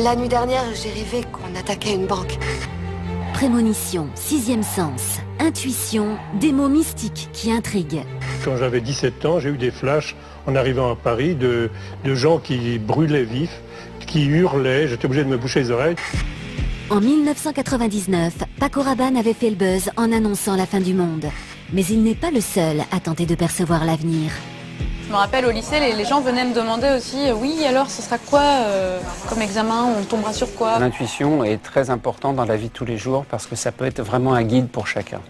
La nuit dernière, j'ai rêvé qu'on attaquait une banque. Prémonition, sixième sens, intuition, des mots mystiques qui intriguent. Quand j'avais 17 ans, j'ai eu des flashs en arrivant à Paris de, de gens qui brûlaient vifs, qui hurlaient, j'étais obligé de me boucher les oreilles. En 1999, Paco Rabanne avait fait le buzz en annonçant la fin du monde. Mais il n'est pas le seul à tenter de percevoir l'avenir. Je me rappelle au lycée, les, gens venaient me demander aussi, euh, oui, alors ce sera quoi euh, comme examen On tombera sur quoi? L'intuition est très importante dans la vie de tous les jours parce que ça peut être vraiment un guide pour chacun.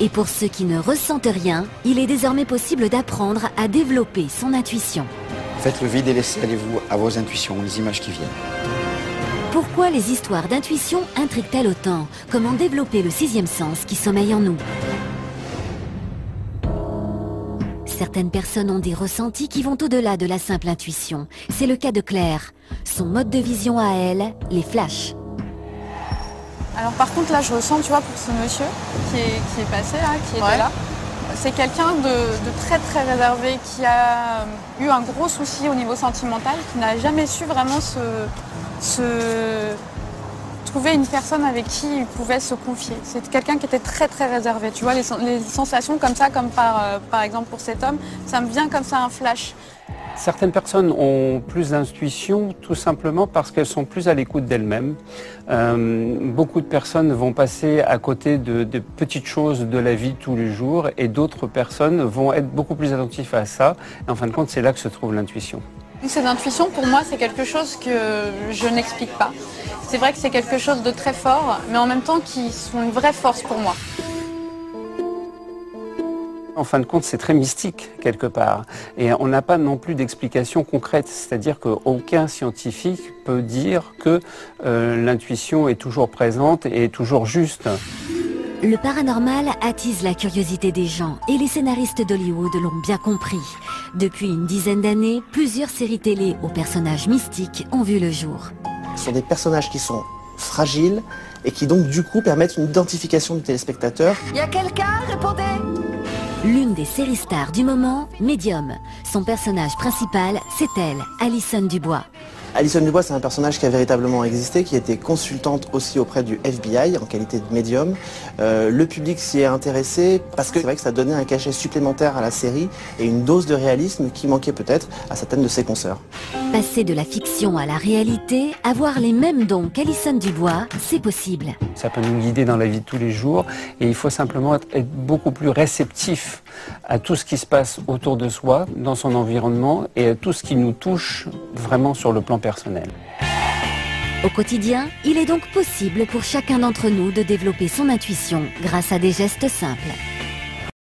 Et pour ceux qui ne ressentent rien, il est désormais possible d'apprendre à développer son intuition. Faites le vide et laissez aller-vous à vos intuitions, les images qui viennent. Pourquoi les histoires d'intuition intriguent-elles autant? Comment développer le sixième sens qui sommeille en nous? Certaines personnes ont des ressentis qui vont au-delà de la simple intuition. C'est le cas de Claire. Son mode de vision à elle, les flashs. Alors par contre là je ressens, tu vois, pour ce monsieur qui est, passé là, qui était là, c'est quelqu'un de, très très réservé, qui a euh, eu un gros souci au niveau sentimental, qui n'a jamais su vraiment se, trouver une personne avec qui il pouvait se confier. C'est quelqu'un qui était très très réservé. Tu vois, les, sensations comme ça, comme par, euh, par exemple pour cet homme, ça me vient comme ça un flash. Certaines personnes ont plus d'intuition tout simplement parce qu'elles sont plus à l'écoute d'elles-mêmes. Euh, beaucoup de personnes vont passer à côté de, petites choses de la vie tous les jours et d'autres personnes vont être beaucoup plus attentives à ça. En fin de compte, c'est là que se trouve l'intuition. Cette intuition, pour moi, c'est quelque chose que je n'explique pas. C'est vrai que c'est quelque chose de très fort, mais en même temps qui sont une vraie force pour moi. En fin de compte, c'est très mystique quelque part. Et on n'a pas non plus d'explication concrète. C'est-à-dire qu'aucun scientifique peut dire que euh, l'intuition est toujours présente et toujours juste. Le paranormal attise la curiosité des gens et les scénaristes d'Hollywood l'ont bien compris. Depuis une dizaine d'années, plusieurs séries télé aux personnages mystiques ont vu le jour. Ce sont des personnages qui sont fragiles et qui donc du coup permettent une identification du téléspectateur. Y a quelqu'un? Répondez L'une des séries stars du moment, Medium. Son personnage principal, c'est elle, Alison Dubois. Alison Dubois, c'est un personnage qui a véritablement existé, qui était consultante aussi auprès du FBI en qualité de médium. Euh, le public s'y est intéressé parce que c'est vrai que ça donnait un cachet supplémentaire à la série et une dose de réalisme qui manquait peut-être à certaines de ses consoeurs. Passer de la fiction à la réalité, avoir les mêmes dons qu'Alison Dubois, c'est possible. Ça peut nous guider dans la vie de tous les jours et il faut simplement être beaucoup plus réceptif à tout ce qui se passe autour de soi, dans son environnement et à tout ce qui nous touche vraiment sur le plan personnel. Au quotidien, il est donc possible pour chacun d'entre nous de développer son intuition grâce à des gestes simples.